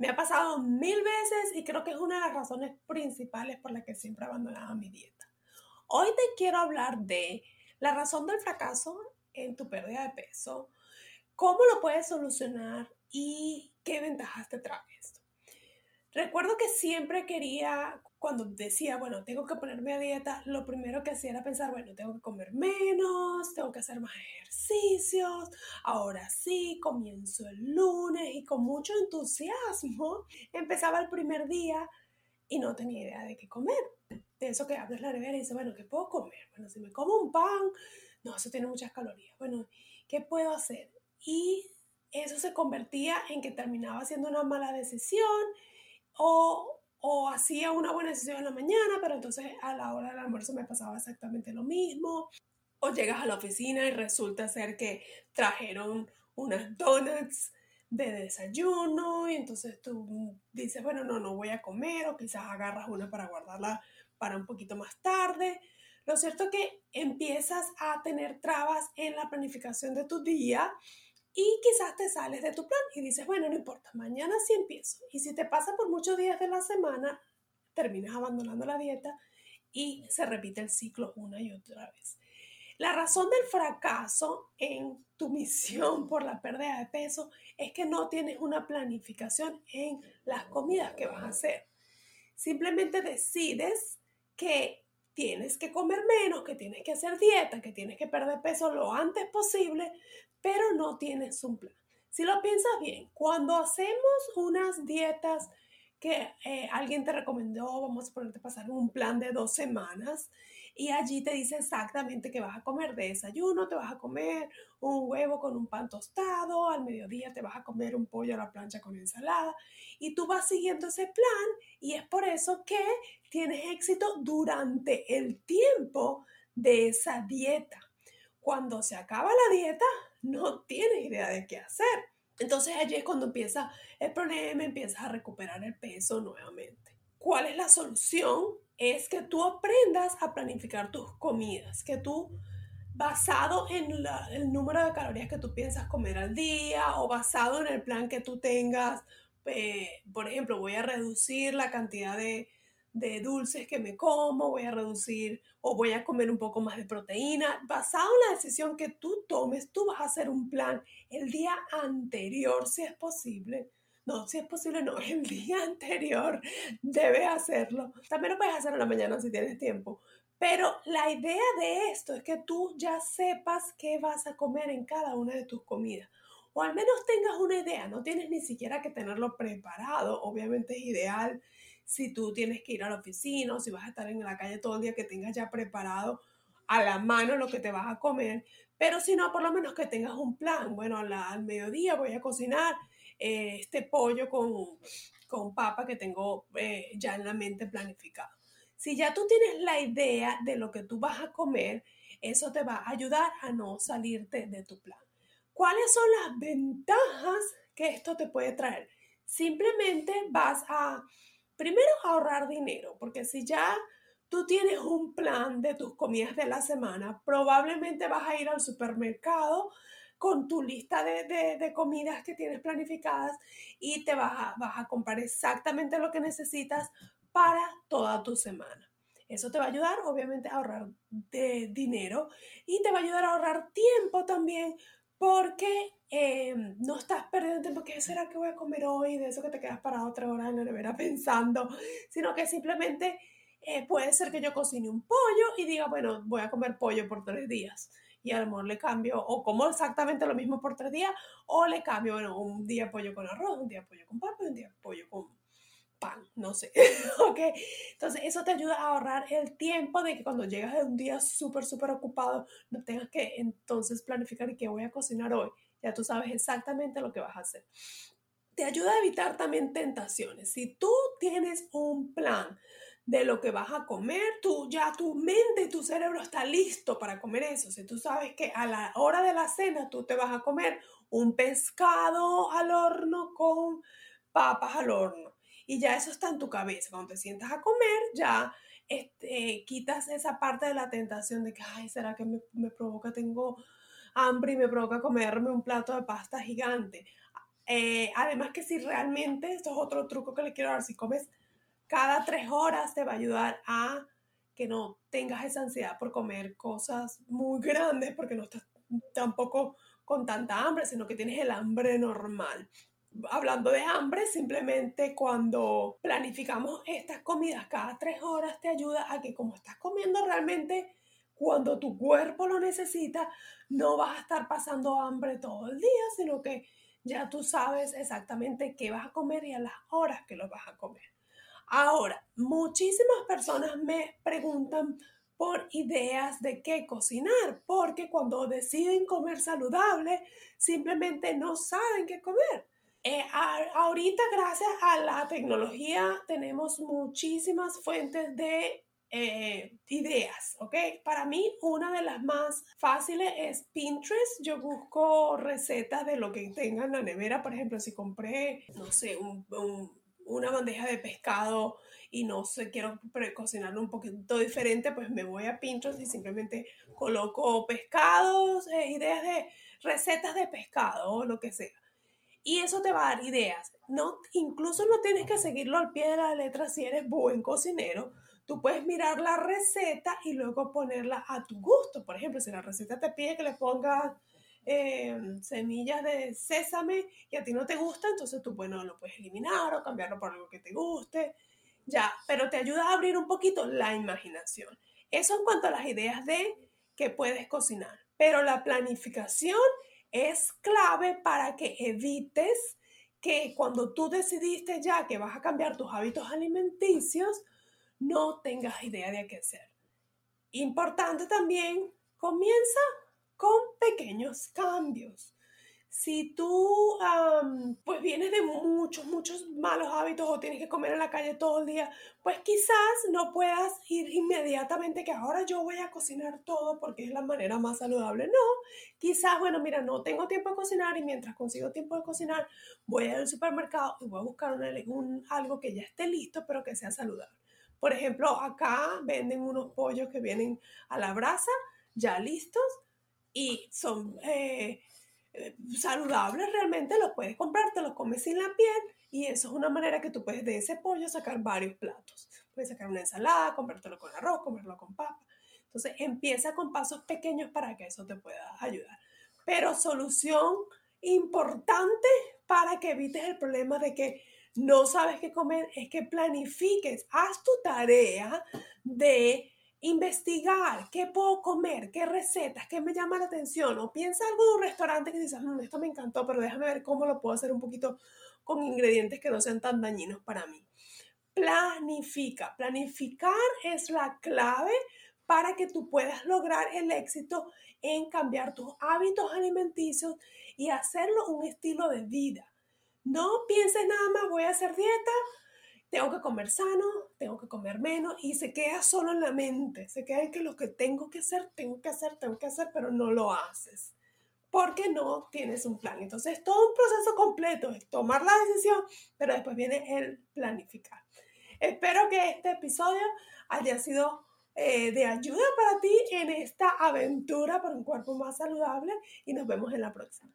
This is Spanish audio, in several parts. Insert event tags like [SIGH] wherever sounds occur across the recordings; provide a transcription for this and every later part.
Me ha pasado mil veces y creo que es una de las razones principales por las que siempre he abandonado mi dieta. Hoy te quiero hablar de la razón del fracaso en tu pérdida de peso, cómo lo puedes solucionar y qué ventajas te trae esto. Recuerdo que siempre quería, cuando decía, bueno, tengo que ponerme a dieta, lo primero que hacía era pensar, bueno, tengo que comer menos, tengo que hacer más ejercicios, ahora sí, comienzo el lunes y con mucho entusiasmo [LAUGHS] empezaba el primer día y no tenía idea de qué comer. De eso que abres la nevera y dices, bueno, ¿qué puedo comer? Bueno, si me como un pan, no, eso tiene muchas calorías. Bueno, ¿qué puedo hacer? Y eso se convertía en que terminaba siendo una mala decisión o, o hacía una buena decisión en la mañana, pero entonces a la hora del almuerzo me pasaba exactamente lo mismo. O llegas a la oficina y resulta ser que trajeron unas donuts de desayuno y entonces tú dices, bueno, no, no voy a comer o quizás agarras una para guardarla para un poquito más tarde. Lo cierto es que empiezas a tener trabas en la planificación de tu día y quizás te sales de tu plan y dices, bueno, no importa, mañana sí empiezo. Y si te pasa por muchos días de la semana, terminas abandonando la dieta y se repite el ciclo una y otra vez. La razón del fracaso en tu misión [LAUGHS] por la pérdida de peso es que no tienes una planificación en las comidas que vas a hacer. Simplemente decides que tienes que comer menos, que tienes que hacer dieta, que tienes que perder peso lo antes posible, pero no tienes un plan. Si lo piensas bien, cuando hacemos unas dietas que eh, alguien te recomendó, vamos a ponerte pasar un plan de dos semanas y allí te dice exactamente qué vas a comer de desayuno, te vas a comer un huevo con un pan tostado, al mediodía te vas a comer un pollo a la plancha con ensalada y tú vas siguiendo ese plan y es por eso que tienes éxito durante el tiempo de esa dieta. Cuando se acaba la dieta, no tienes idea de qué hacer. Entonces allí es cuando empieza el problema, empiezas a recuperar el peso nuevamente. ¿Cuál es la solución? Es que tú aprendas a planificar tus comidas, que tú basado en el número de calorías que tú piensas comer al día o basado en el plan que tú tengas, eh, por ejemplo, voy a reducir la cantidad de, de dulces que me como, voy a reducir o voy a comer un poco más de proteína. Basado en la decisión que tú tomes, tú vas a hacer un plan el día anterior, si es posible. No, si es posible, no, [LAUGHS] el día anterior debes hacerlo. También lo puedes hacer en la mañana si tienes tiempo. Pero la idea de esto es que tú ya sepas qué vas a comer en cada una de tus comidas. O al menos tengas una idea, no tienes ni siquiera que tenerlo preparado. Obviamente es ideal si tú tienes que ir a la oficina o si vas a estar en la calle todo el día, que tengas ya preparado a la mano lo que te vas a comer, pero si no, por lo menos que tengas un plan. Bueno, al mediodía voy a cocinar eh, este pollo con, con papa que tengo eh, ya en la mente planificado. Si ya tú tienes la idea de lo que tú vas a comer, eso te va a ayudar a no salirte de tu plan. ¿Cuáles son las ventajas que esto te puede traer? Simplemente vas a primero ahorrar dinero, porque si ya tú tienes un plan de tus comidas de la semana, probablemente vas a ir al supermercado con tu lista de, comidas que tienes planificadas y te vas a, vas a comprar exactamente lo que necesitas para toda tu semana. Eso te va a ayudar, obviamente, a ahorrar de dinero y te va a ayudar a ahorrar tiempo también, porque no estás perdiendo tiempo, ¿qué será que voy a comer hoy? De eso que te quedas parado otra hora en la nevera [LAUGHS] pensando, sino que simplemente eh, puede ser que yo cocine un pollo y diga, bueno, voy a comer pollo por tres días. Y a lo le cambio, o como exactamente lo mismo por tres días, o le cambio, bueno, un día pollo con arroz, un día pollo con papa, un día pollo con pan, no sé. [LAUGHS] ok, entonces eso te ayuda a ahorrar el tiempo de que cuando llegas de un día súper, súper ocupado, no tengas que entonces planificar qué voy a cocinar hoy. Ya tú sabes exactamente lo que vas a hacer. Te ayuda a evitar también tentaciones. Si tú tienes un plan de lo que vas a comer, tú ya tu mente tu cerebro está listo para comer eso. Si tú sabes que a la hora de la cena tú te vas a comer un pescado al horno con papas al horno y ya eso está en tu cabeza. Cuando te sientas a comer, ya este, quitas esa parte de la tentación de que, ay, ¿será que me provoca, tengo hambre y me provoca comerme un plato de pasta gigante? Eh, además que si realmente, esto es otro truco que le quiero dar, si comes cada tres horas te va a ayudar a que no tengas esa ansiedad por comer cosas muy grandes porque no estás tampoco con tanta hambre, sino que tienes el hambre normal. Hablando de hambre, simplemente cuando planificamos estas comidas cada tres horas te ayuda a que como estás comiendo realmente cuando tu cuerpo lo necesita, no vas a estar pasando hambre todo el día, sino que ya tú sabes exactamente qué vas a comer y a las horas que lo vas a comer. Ahora, muchísimas personas me preguntan por ideas de qué cocinar, porque cuando deciden comer saludable, simplemente no saben qué comer. Eh, ahorita, gracias a la tecnología, tenemos muchísimas fuentes de eh, ideas, ¿ok? Para mí, una de las más fáciles es Pinterest. Yo busco recetas de lo que tenga en la nevera. Por ejemplo, si compré, no sé, un una bandeja de pescado y no sé, quiero cocinarlo un poquito diferente, pues me voy a Pinterest y simplemente coloco pescados, eh, ideas de recetas de pescado o lo que sea. Y eso te va a dar ideas. No, incluso no tienes que seguirlo al pie de la letra si eres buen cocinero. Tú puedes mirar la receta y luego ponerla a tu gusto. Por ejemplo, si la receta te pide que le pongas Em, semillas de sésame y a ti no te gusta, entonces tú, bueno, lo puedes eliminar o cambiarlo por algo que te guste, ya, pero te ayuda a abrir un poquito la imaginación. Eso en cuanto a las ideas de que puedes cocinar, pero la planificación es clave para que evites que cuando tú decidiste ya que vas a cambiar tus hábitos alimenticios, no tengas idea de qué hacer. Importante también, comienza con pequeños cambios. Si tú pues vienes de muchos, muchos malos hábitos o tienes que comer en la calle todo el día, pues quizás no puedas ir inmediatamente que ahora yo voy a cocinar todo porque es la manera más saludable. No, quizás, bueno, mira, no tengo tiempo de cocinar y mientras consigo tiempo de cocinar, voy al supermercado y voy a buscar un, algo que ya esté listo pero que sea saludable. Por ejemplo, acá venden unos pollos que vienen a la brasa ya listos y son eh, eh, saludables realmente, los puedes comprar, te los comes sin la piel y eso es una manera que tú puedes de ese pollo sacar varios platos. Puedes sacar una ensalada, comprártelo con arroz, comerlo con papa. Entonces empieza con pasos pequeños para que eso te pueda ayudar. Pero solución importante para que evites el problema de que no sabes qué comer es que planifiques, haz tu tarea de investigar qué puedo comer, qué recetas, qué me llama la atención, o piensa algo de un restaurante que dices, mm, esto me encantó, pero déjame ver cómo lo puedo hacer un poquito con ingredientes que no sean tan dañinos para mí. Planifica. Planificar es la clave para que tú puedas lograr el éxito en cambiar tus hábitos alimenticios y hacerlo un estilo de vida. No pienses nada más, voy a hacer dieta, tengo que comer sano, tengo que comer menos y se queda solo en la mente, se queda en que lo que tengo que hacer, tengo que hacer, tengo que hacer, pero no lo haces porque no tienes un plan. Entonces, todo un proceso completo es tomar la decisión, pero después viene el planificar. Espero que este episodio haya sido eh, de ayuda para ti en esta aventura para un cuerpo más saludable y nos vemos en la próxima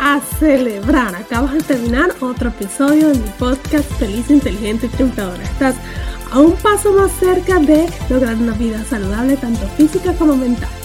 a celebrar. Acabas de terminar otro episodio de mi podcast Feliz, Inteligente y Triunfadora. Estás a un paso más cerca de lograr una vida saludable, tanto física como mental.